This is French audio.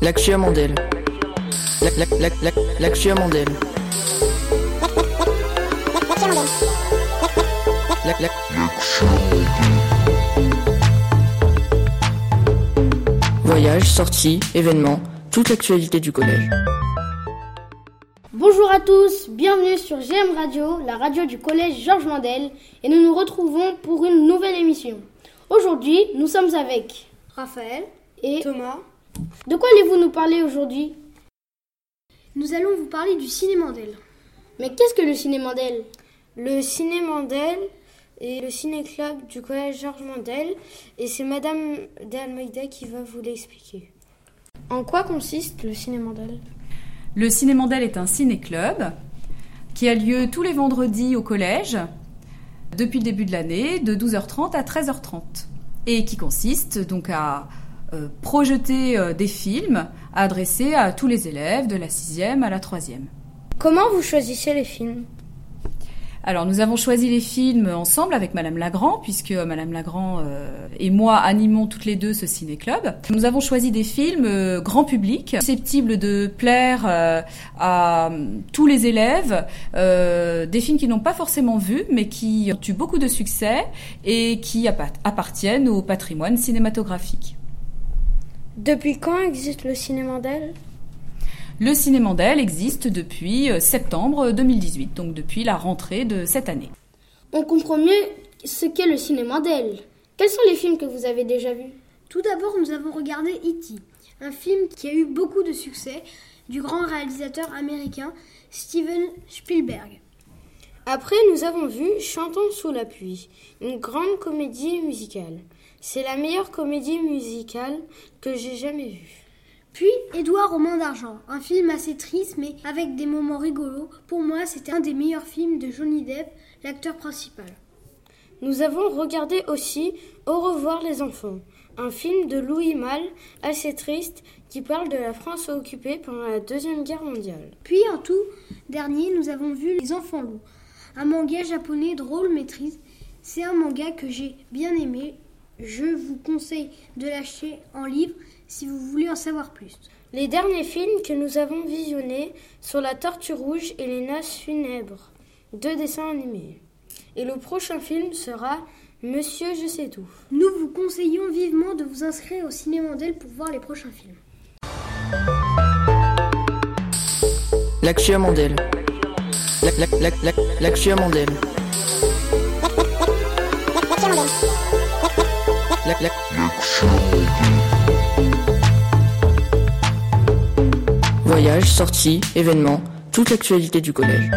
L'actua Mandel. L'actua Mandel. Voyage, sortie, événements, toute l'actualité du collège. Bonjour à tous, bienvenue sur GM Radio, la radio du collège Georges Mandel, et nous nous retrouvons pour une nouvelle émission. Aujourd'hui, nous sommes avec Raphaël et Thomas. De quoi allez-vous nous parler aujourd'hui? Nous allons vous parler du ciné Mandel. Mais qu'est-ce que le ciné Mandel Le ciné Mandel est le ciné-club du collège Georges Mandel et c'est Madame D'Almeida qui va vous l'expliquer. En quoi consiste le ciné Mandel Le ciné Mandel est un ciné-club qui a lieu tous les vendredis au collège depuis le début de l'année de 12h30 à 13h30 et qui consiste donc à euh, projeter euh, des films adressés à tous les élèves de la sixième à la troisième. Comment vous choisissez les films? Alors nous avons choisi les films ensemble avec Madame Lagrand, puisque Madame Lagrand euh, et moi animons toutes les deux ce ciné-club. Nous avons choisi des films euh, grand public, susceptibles de plaire euh, à tous les élèves, des films qui n'ont pas forcément vu, mais qui ont eu beaucoup de succès et qui appartiennent au patrimoine cinématographique. Depuis quand existe le cinéma d'elle? Le Ciné Mandel existe depuis euh, septembre 2018, donc depuis la rentrée de cette année. On comprend mieux ce qu'est le Ciné Mandel. Quels sont les films que vous avez déjà vus? Tout d'abord, nous avons regardé E.T., un film qui a eu beaucoup de succès du grand réalisateur américain Steven Spielberg. Après, nous avons vu Chantons sous la pluie, une grande comédie musicale. C'est la meilleure comédie musicale que j'ai jamais vue. Puis Édouard aux mains d'argent, un film assez triste mais avec des moments rigolos. Pour moi, c'était un des meilleurs films de Johnny Depp, l'acteur principal. Nous avons regardé aussi Au revoir les enfants, un film de Louis Malle assez triste qui parle de la France occupée pendant la Deuxième Guerre mondiale. Puis en tout dernier, nous avons vu Les enfants loups, un manga japonais drôle mais triste. C'est un manga que j'ai bien aimé. Je vous conseille de l'acheter en livre si vous voulez en savoir plus. Les derniers films que nous avons visionnés sont La Tortue Rouge et Les Noces Funèbres, deux dessins animés. Et le prochain film sera Monsieur Je sais tout. Nous vous conseillons vivement de vous inscrire au cinéma Mandel pour voir les prochains films. L'actua Mandel. L'actua Mandel. Voyage, sortie, événements, toute l'actualité du collège.